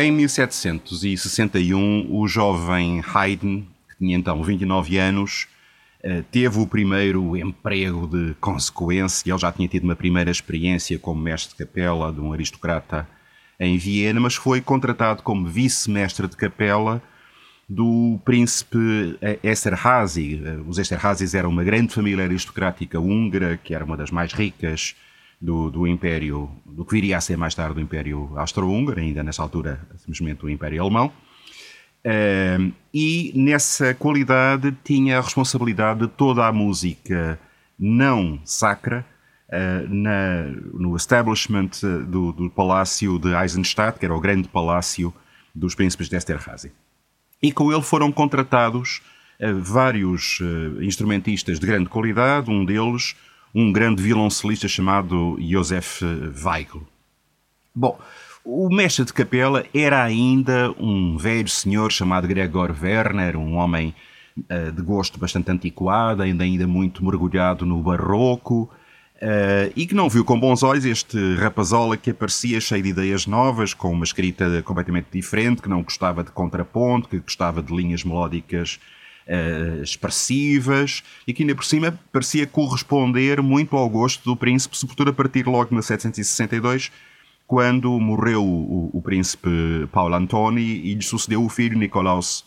Em 1761, o jovem Haydn, que tinha então 29 anos, eh, teve o primeiro emprego de consequência. Ele já tinha tido uma primeira experiência como mestre de capela de um aristocrata em Viena, mas foi contratado como vice-mestre de capela do príncipe eh, Esterházy. Eh, os Esterházys eram uma grande família aristocrática húngara, que era uma das mais ricas do, do Império, do que viria a ser mais tarde o Império Austro-Húngaro, ainda nessa altura simplesmente o Império Alemão. Uh, e nessa qualidade tinha a responsabilidade de toda a música não sacra uh, na, no establishment do, do, Palácio de Eisenstadt, que era o grande palácio dos príncipes de Esterházy. E com ele foram contratados uh, vários instrumentistas de grande qualidade, um deles um grande violoncelista chamado Josef Weigl. Bom, o mestre de capela era ainda um velho senhor chamado Gregor Werner, um homem uh, de gosto bastante antiquado, ainda, ainda muito mergulhado no barroco, uh, e que não viu com bons olhos este rapazola que aparecia cheio de ideias novas, com uma escrita completamente diferente, que não gostava de contraponto, que gostava de linhas melódicas uh, expressivas e que ainda por cima parecia corresponder muito ao gosto do príncipe, sobretudo a partir logo de 1762, quando morreu o, o, príncipe Paulo Antoni e lhe sucedeu o filho Nicolaus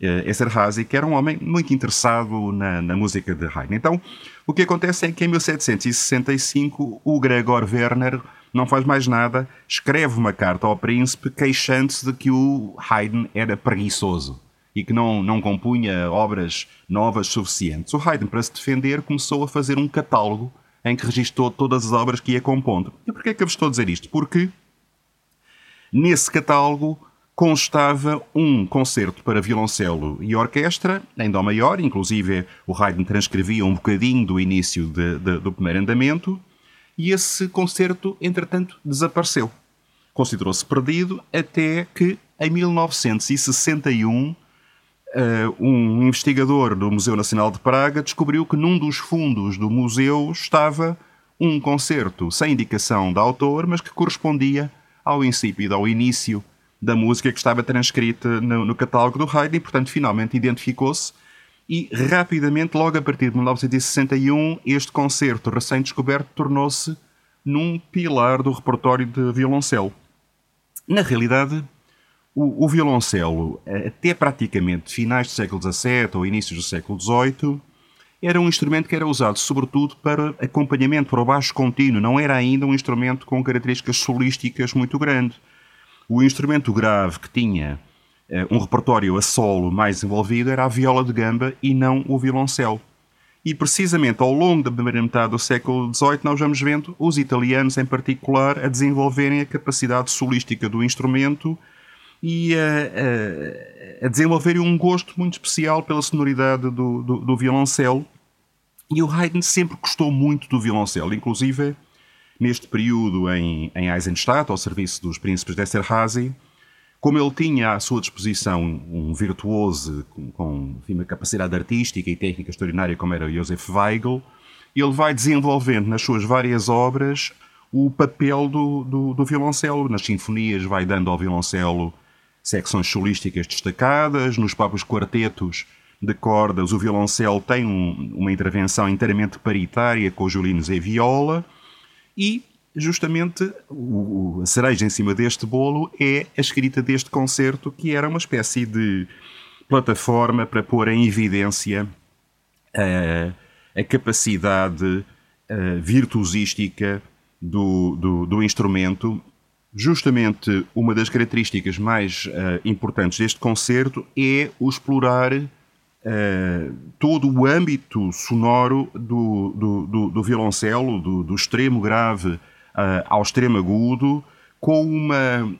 uh, Esterházy, que era um homem muito interessado na, na, música de Haydn. Então, o que acontece é que em 1765 o Gregor Werner não faz mais nada, escreve uma carta ao príncipe queixando-se de que o Haydn era preguiçoso e que não, não compunha obras novas suficientes. O Haydn, para se defender, começou a fazer um catálogo em que registou todas as obras que ia compondo. E porquê é que eu vos estou a dizer isto? Porque nesse catálogo constava um concerto para violoncelo e orquestra, em Dó maior, inclusive o Haydn transcrevia um bocadinho do início de, de, do primeiro andamento, e esse concerto, entretanto, desapareceu. Considerou-se perdido até que, em 1961, Uh, um investigador do Museu Nacional de Praga descobriu que num dos fundos do museu estava um concerto sem indicação de autor, mas que correspondia ao incípido, ao início da música que estava transcrita no, no catálogo do Haydn e, portanto, finalmente identificou-se e rapidamente, logo a partir de 1961, este concerto recém-descoberto tornou-se num pilar do repertório de violoncelo. Na realidade, o, o violoncelo, até praticamente finais do século XVII ou inícios do século XVIII, era um instrumento que era usado sobretudo para acompanhamento, para o baixo contínuo, não era ainda um instrumento com características solísticas muito grandes. O instrumento grave que tinha uh, um repertório a solo mais envolvido era a viola de gamba e não o violoncelo. E precisamente ao longo da primeira metade do século XVIII nós vamos vendo os italianos em particular a desenvolverem a capacidade solística do instrumento e a, a, a desenvolver um gosto muito especial pela sonoridade do, do, do, violoncelo. E o Haydn sempre gostou muito do violoncelo, inclusive neste período em, em Eisenstadt, ao serviço dos príncipes de Esterházy, como ele tinha à sua disposição um virtuoso com, com enfim, uma capacidade artística e técnica extraordinária como era Joseph Weigl, ele vai desenvolvendo nas suas várias obras o papel do, do, do violoncelo. Nas sinfonias vai dando ao violoncelo secções solísticas destacadas, nos próprios quartetos de cordas o violoncelo tem um, uma intervenção inteiramente paritária com os violinos e viola e justamente o, a cereja em cima deste bolo é a escrita deste concerto que era uma espécie de plataforma para pôr em evidência a, a capacidade a virtuosística do, do, do instrumento justamente uma das características mais uh, importantes deste concerto é o explorar uh, todo o âmbito sonoro do, do, do, do violoncelo, do, do, extremo grave uh, ao extremo agudo, com uma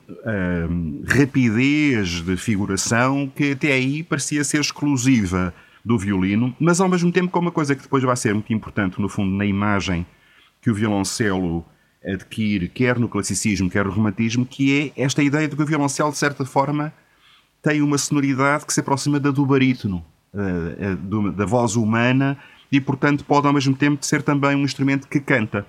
rapidez de figuração que até aí parecia ser exclusiva do violino, mas ao mesmo tempo com uma coisa que depois vai ser muito importante, no fundo, na imagem que o violoncelo adquire, quer no classicismo, quer no romantismo, que é esta ideia de que o violoncelo, de certa forma, tem uma sonoridade que se aproxima da do barítono, eh, eh, da voz humana, e, portanto, pode ao mesmo tempo ser também um instrumento que canta.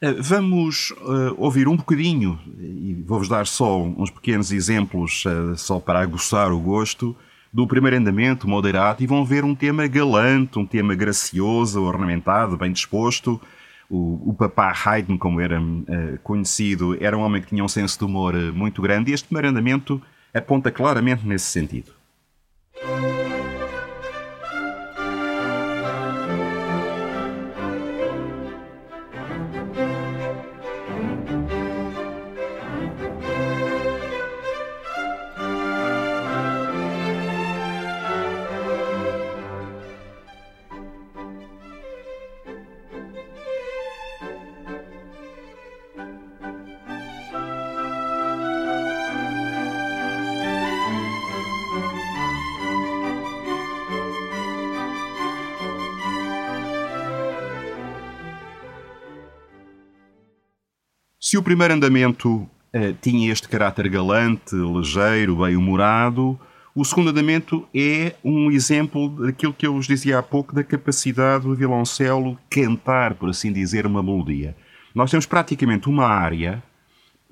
Eh, vamos ouvir um bocadinho, e vou-vos dar só uns pequenos exemplos, só para aguçar o gosto, do primeiro andamento, moderado, e vão ver um tema galante, um tema gracioso, ornamentado, bem disposto. O, o papá Haydn, como era uh, conhecido, era um homem que tinha um senso de humor muito grande, e este primeiro aponta claramente nesse sentido. Se o primeiro andamento uh, tinha este caráter galante, ligeiro, bem-humorado, o segundo andamento é um exemplo daquilo que eu vos dizia há pouco, da capacidade do violoncelo cantar, por assim dizer, uma melodia. Nós temos praticamente uma área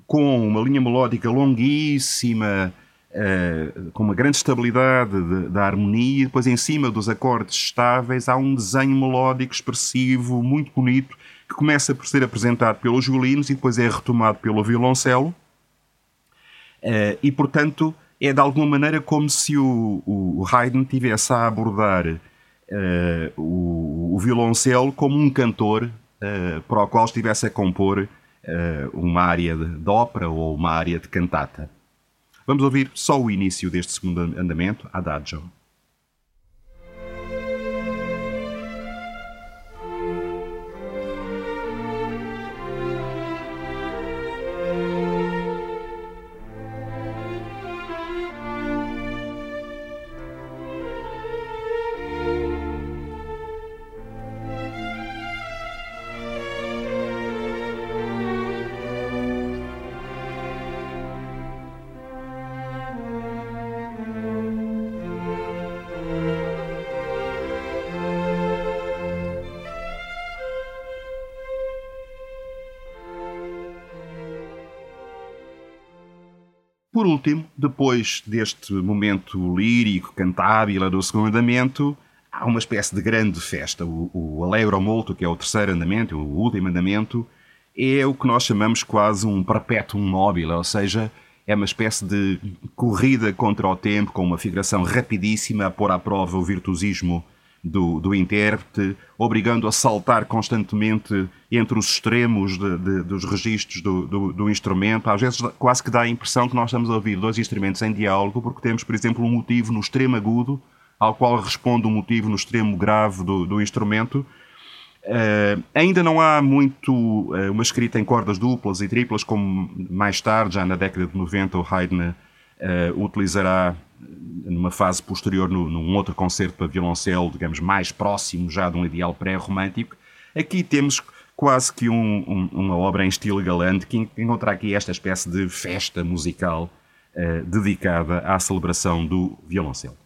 com uma linha melódica longuíssima, uh, com uma grande estabilidade da harmonia, e depois em cima dos acordes estáveis há um desenho melódico expressivo, muito bonito, que começa por ser apresentado pelos violinos e depois é retomado pelo violoncelo. Uh, e, portanto, é de alguma maneira como se o, o Haydn tivesse a abordar uh, o, o, violoncelo como um cantor uh, para o qual estivesse a compor uma área de, de ópera ou uma área de cantata. Vamos ouvir só o início deste segundo andamento, Adagio. Por último, depois deste momento lírico, cantábil do segundo andamento, há uma espécie de grande festa. O, o Allegro Molto, que é o terceiro andamento, o último andamento, é o que nós chamamos quase um perpétuum mobile, ou seja, é uma espécie de corrida contra o tempo, com uma figuração rapidíssima a pôr à prova o virtuosismo do, do intérprete, obrigando a saltar constantemente entre os extremos de, de, dos registros do, do, do, instrumento. Às vezes quase que dá a impressão que nós estamos a ouvir dois instrumentos em diálogo, porque temos, por exemplo, um motivo no extremo agudo, ao qual responde um motivo no extremo grave do, do instrumento. Uh, ainda não há muito uh, uma escrita em cordas duplas e triplas, como mais tarde, já na década de 90, o Haydn uh, utilizará numa fase posterior, no, num outro concerto para violoncelo, digamos, mais próximo já de um ideal pré-romântico. Aqui temos quase que um, um, uma obra em estilo galante que encontra aqui esta espécie de festa musical uh, dedicada à celebração do violoncelo.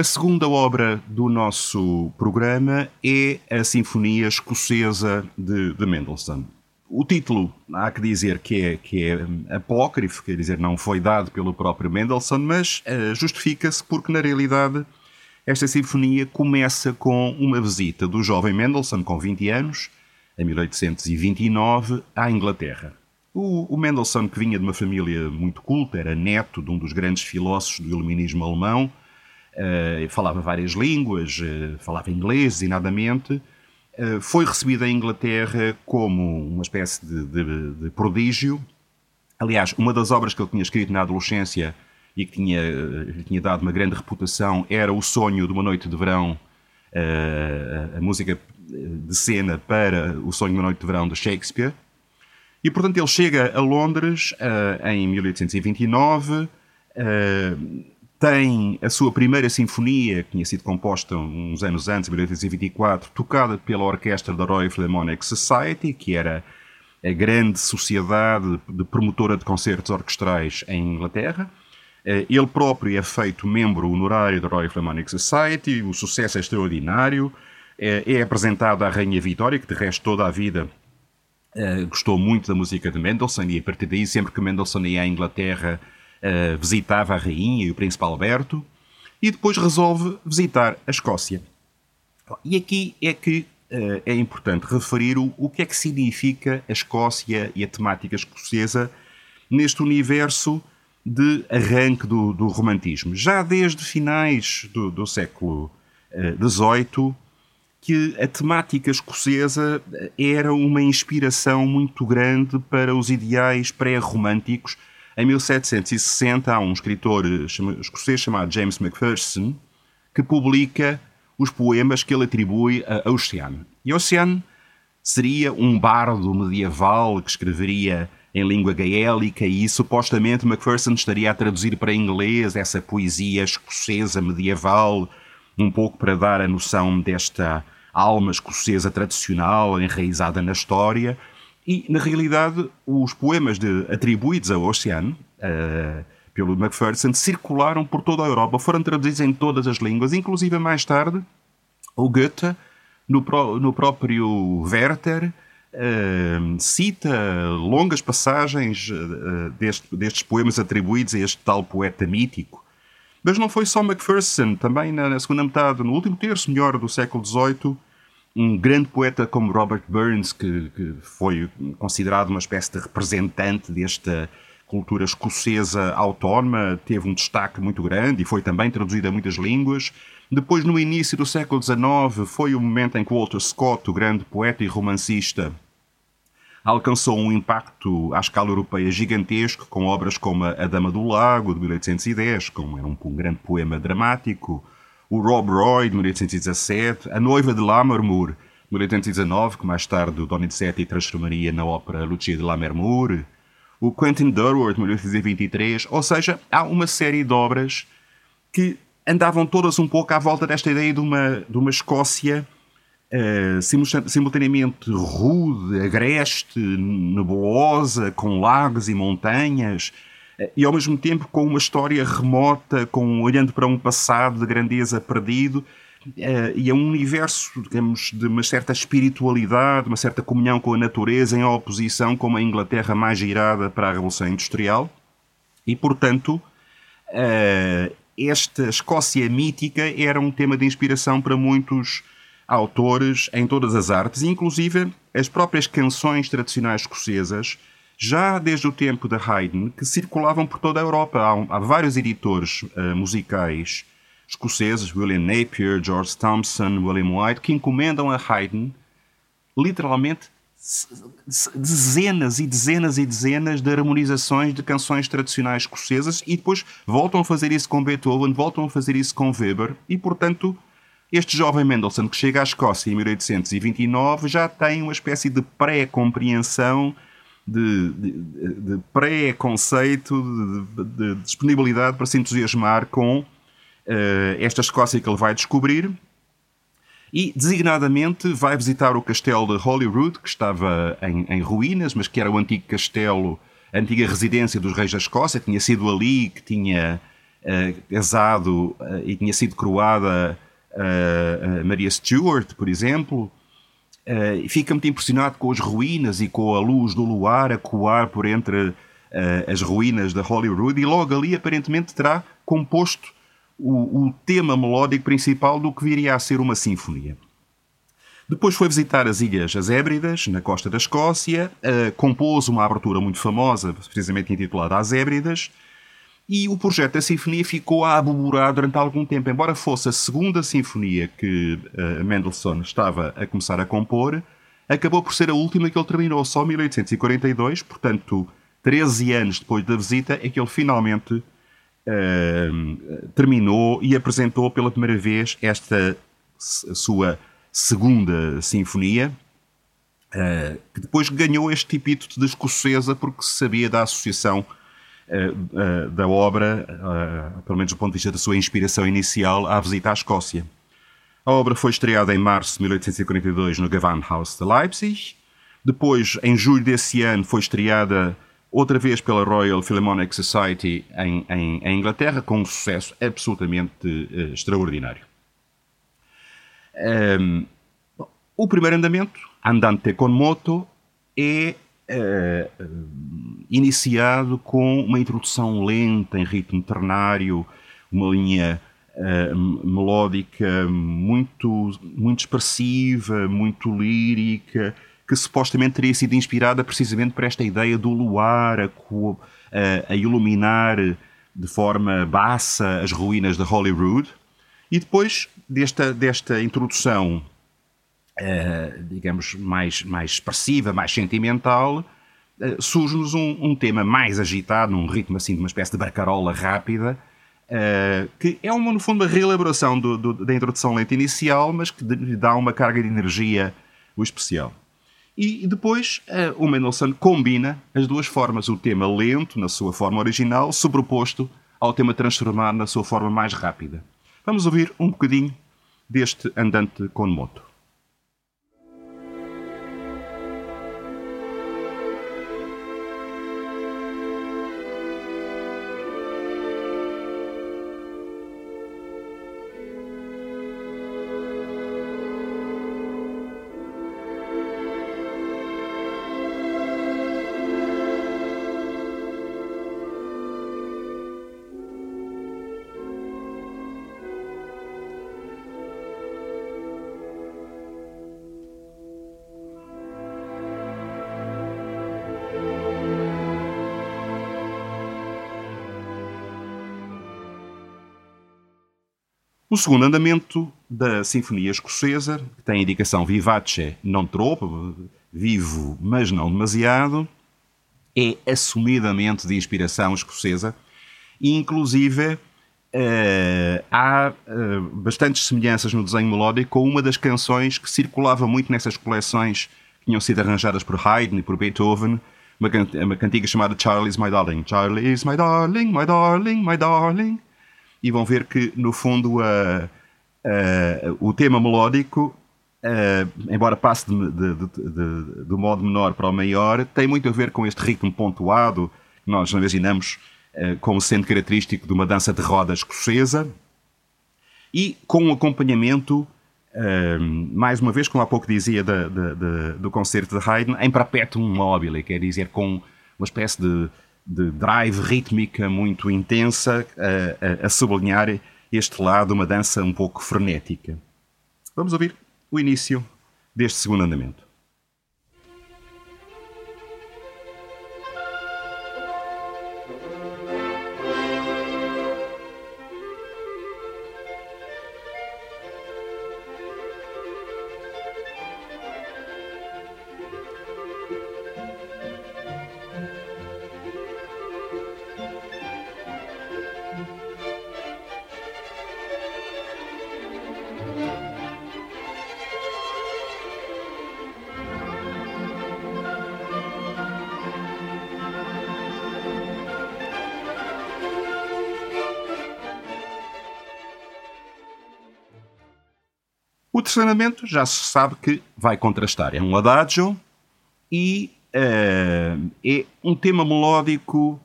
A segunda obra do nosso programa é a Sinfonia Escocesa de, de Mendelssohn. O título, há que dizer que é, que é apócrifo, quer dizer, não foi dado pelo próprio Mendelssohn, mas uh, justifica-se porque, na realidade, esta sinfonia começa com uma visita do jovem Mendelssohn, com 20 anos, em 1829, à Inglaterra. O, o Mendelssohn, que vinha de uma família muito culta, era neto de um dos grandes filósofos do iluminismo alemão, falava várias línguas, uh, falava inglês designadamente, uh, foi recebido em Inglaterra como uma espécie de, de, de prodígio, Aliás, uma das obras que ele tinha escrito na adolescência e que tinha, lhe tinha dado uma grande reputação era O Sonho de uma Noite de Verão, a, a música de cena para O Sonho de uma Noite de Verão de Shakespeare. E, portanto, ele chega a Londres em 1829, uh, tem a sua primeira sinfonia, que tinha sido composta uns anos antes, em 1824, tocada pela orquestra da Royal Philharmonic Society, que era a grande sociedade de promotora de concertos orquestrais em Inglaterra. Uh, ele próprio é feito membro honorário da Royal Philharmonic Society, o sucesso é extraordinário. É apresentado à Rainha Vitória, que de resto toda a vida Uh, gostou muito da música de Mendelssohn e a partir daí, sempre que Mendelssohn ia à Inglaterra, uh, visitava a rainha e o príncipe Alberto e depois resolve visitar a Escócia. E aqui é que uh, é importante referir o, o que é que significa a Escócia e a temática escocesa neste universo de arranque do, do romantismo. Já desde finais do, do século XVIII, que a temática escocesa era uma inspiração muito grande para os ideais pré-românticos. Em 1760 há um escritor escocês chamado James Macpherson que publica os poemas que ele atribui a Ocean. E Ocean seria um bardo medieval que escreveria em língua gaélica e supostamente Macpherson estaria a traduzir para inglês essa poesia escocesa medieval um pouco para dar a noção desta alma escocesa tradicional, enraizada na história, e, na realidade, os poemas de, atribuídos a Oceano, uh, pelo Macpherson, circularam por toda a Europa, foram traduzidos em todas as línguas, inclusive mais tarde, o Goethe, no, pro, no próprio Werther, uh, cita longas passagens uh, deste, destes poemas atribuídos a este tal poeta mítico. Mas não foi só Macpherson, também na, na segunda metade, no último terço melhor do século XVIII, um grande poeta como Robert Burns, que, que, foi considerado uma espécie de representante desta cultura escocesa autónoma, teve um destaque muito grande e foi também traduzido a muitas línguas. Depois, no início do século XIX, foi o momento em que Walter Scott, o grande poeta e romancista, alcançou um impacto à escala europeia gigantesco, com obras como A Dama do Lago, de 1810, como era um, um grande poema dramático, o Rob Roy, de 1817, A Noiva de Lammermoor, de 1819, que mais tarde o Donizetti transformaria na ópera Lucia de Lammermoor, o Quentin Durward, de 1823, ou seja, há uma série de obras que andavam todas um pouco à volta desta ideia de uma, de uma Escócia uh, simultaneamente rude, agreste, nebulosa, com lagos e montanhas, e ao mesmo tempo com uma história remota, com olhando para um passado de grandeza perdido, uh, e é um universo, digamos, de uma certa espiritualidade, uma certa comunhão com a natureza, em oposição com uma Inglaterra mais girada para a Revolução Industrial, e portanto. esta Escócia mítica era um tema de inspiração para muitos autores em todas as artes, inclusive as próprias canções tradicionais escocesas, já desde o tempo de Haydn, que circulavam por toda a Europa. Há, há vários editores uh, musicais escoceses, William Napier, George Thompson, William White, que encomendam a Haydn literalmente dezenas e dezenas e dezenas de harmonizações de canções tradicionais escocesas e depois voltam a fazer isso com Beethoven, voltam a fazer isso com Weber e, portanto, este jovem Mendelssohn, que chega à Escócia em 1829, já tem uma espécie de pré-compreensão, de, de, de pré-conceito, de, de, disponibilidade para se entusiasmar com uh, esta Escócia que ele vai descobrir. E, designadamente, vai visitar o castelo de Holyrood, que estava em, em ruínas, mas que era o antigo castelo, a antiga residência dos reis da Escócia. Tinha sido ali que tinha uh, casado uh, e tinha sido coroada uh, Maria Stewart, por exemplo, uh, fica muito impressionado com as ruínas e com a luz do luar a coar por entre uh, as ruínas da Holyrood e logo ali aparentemente terá composto o, o, tema melódico principal do que viria a ser uma sinfonia. Depois foi visitar as Ilhas As Hébridas, na costa da Escócia, uh, compôs uma abertura muito famosa, precisamente intitulada As Hébridas, e o projeto da Sinfonia ficou a aboborar durante algum tempo. Embora fosse a segunda Sinfonia que uh, Mendelssohn estava a começar a compor, acabou por ser a última que ele terminou, só em 1842, portanto, 13 anos depois da visita, é que ele finalmente uh, terminou e apresentou pela primeira vez esta sua segunda sinfonia, uh, que depois ganhou este epíteto de escocesa porque se sabia da associação da obra, pelo menos do ponto de vista da sua inspiração inicial, à visita à Escócia. A obra foi estreada em março de 1842 no Gewandhaus de Leipzig. Depois, em julho desse ano, foi estreada outra vez pela Royal Philharmonic Society em, em, em Inglaterra, com um sucesso absolutamente uh, extraordinário. Um, o primeiro andamento, Andante con moto, é iniciado com uma introdução lenta em ritmo ternário, uma linha uh, melódica muito, muito expressiva, muito lírica, que supostamente teria sido inspirada precisamente por esta ideia do luar a, a, a iluminar de forma baça as ruínas de Holyrood. E depois desta, desta introdução, uh, digamos, mais, mais expressiva, mais sentimental, uh, surge-nos um, um, tema mais agitado, num ritmo assim de uma espécie de barcarola rápida, uh, que é, uma, no fundo, uma reelaboração do, do, da introdução lenta inicial, mas que lhe dá uma carga de energia especial. E depois o Mendelssohn combina as duas formas, o tema lento, na sua forma original, sobreposto ao tema transformado na sua forma mais rápida. Vamos ouvir um bocadinho deste andante com moto. O segundo andamento da Sinfonia Escocesa, que tem a indicação vivace non troppo, vivo, mas não demasiado, é assumidamente de inspiração escocesa e, inclusive, uh, há uh, bastantes semelhanças no desenho melódico com uma das canções que circulava muito nessas coleções que tinham sido arranjadas por Haydn e por Beethoven, uma, uma cantiga chamada Charlie's My Darling. Charlie's My Darling, My Darling, My Darling e vão ver que, no fundo, o tema melódico, embora passe de, de, de, do modo menor para o maior, tem muito a ver com este ritmo pontuado que nós imaginamos como sendo característico de uma dança de roda escocesa e com um acompanhamento. mais uma vez, como há pouco dizia do concerto de Haydn, em perpetuum mobile, quer dizer, com uma espécie de de drive rítmica muito intensa a, a, a sublinhar este lado, uma dança um pouco frenética. Vamos ouvir o início deste segundo andamento. O terceiro já se sabe que vai contrastar. É um adagio e uh, é um tema melódico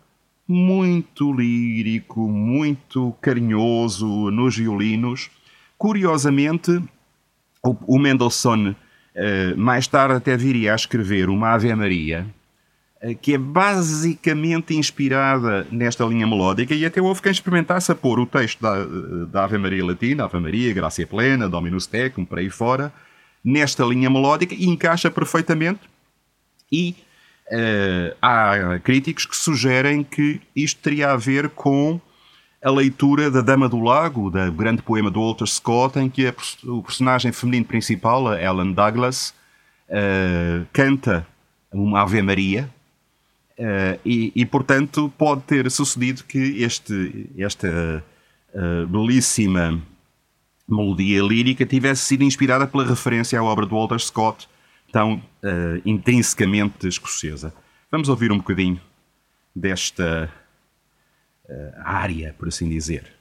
muito lírico, muito carinhoso nos violinos. Curiosamente, o, o Mendelssohn uh, mais tarde até viria a escrever uma Ave Maria que é basicamente inspirada nesta linha melódica e até houve quem experimentasse a pôr o texto da, da Ave Maria Latina, Ave Maria, Gracia Plena, Dominus Tecum, por aí fora, nesta linha melódica e encaixa perfeitamente. E uh, há críticos que sugerem que isto teria a ver com a leitura da Dama do Lago, da grande poema do Walter Scott, em que a, o personagem feminino principal, a Ellen Douglas, uh, canta uma Ave Maria, Uh, e, e, portanto, pode ter sucedido que este, esta uh, belíssima melodia lírica tivesse sido inspirada pela referência à obra de Walter Scott, tão uh, intrinsecamente escocesa. Vamos ouvir um bocadinho desta área, por assim dizer.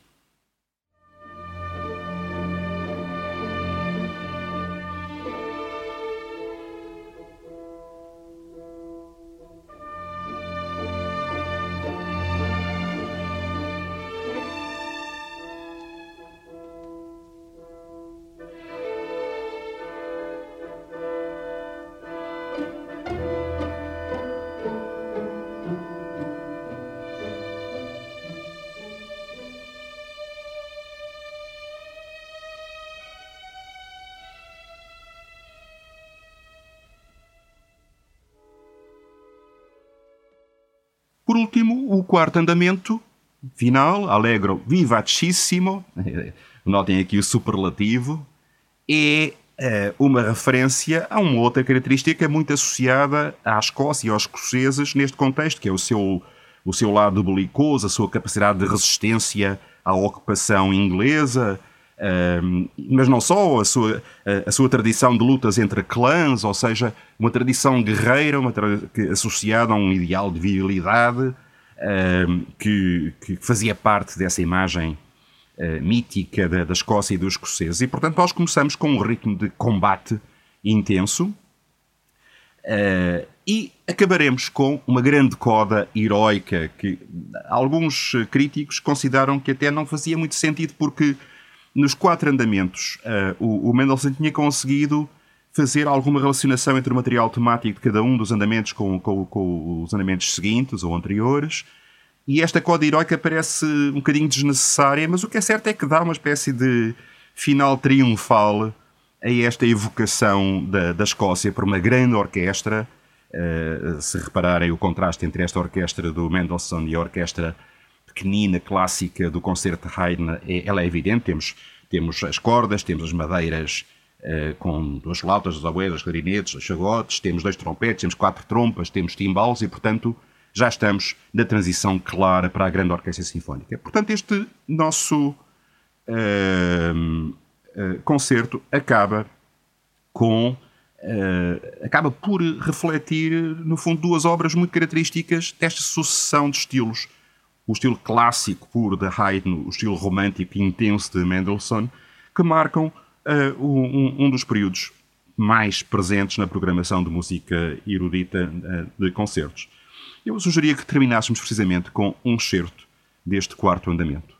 Por último, o quarto andamento final, allegro vivacissimo, notem aqui o superlativo, é uma referência a uma outra característica muito associada à Escócia e aos escoceses neste contexto, que é o seu, o seu lado belicoso, a sua capacidade de resistência à ocupação inglesa, mas não só, a sua, a, sua tradição de lutas entre clãs, ou seja, uma tradição guerreira uma tra associada a um ideal de virilidade que, que, fazia parte dessa imagem uh, mítica da, da, Escócia e dos escoceses. E, portanto, nós começamos com um ritmo de combate intenso uh, e acabaremos com uma grande coda heroica que alguns críticos consideram que até não fazia muito sentido porque nos quatro andamentos, uh, o, o Mendelssohn tinha conseguido fazer alguma relacionação entre o material temático de cada um dos andamentos com, com, com os andamentos seguintes ou anteriores. E esta coda heroica parece um bocadinho desnecessária, mas o que é certo é que dá uma espécie de final triunfal a esta evocação da, da Escócia por uma grande orquestra. Uh, se repararem o contraste entre esta orquestra do Mendelssohn e a orquestra pequenina, clássica do concerto de Haydn, é, ela é evidente. Temos, temos as cordas, temos as madeiras uh, com duas flautas, as oboés, as clarinetes, os chagotes, temos dois trompetes, temos quatro trompas, temos timbales e, portanto, já estamos na transição clara para a grande orquestra sinfónica. Portanto, este nosso uh, uh, concerto acaba com Uh, acaba por refletir, no fundo, duas obras muito características desta sucessão de estilos o estilo clássico puro de Haydn, o estilo romântico intenso de Mendelssohn, que marcam uh, um, um, dos períodos mais presentes na programação de música erudita uh, de concertos. Eu sugeria que terminássemos precisamente com um certo deste quarto andamento.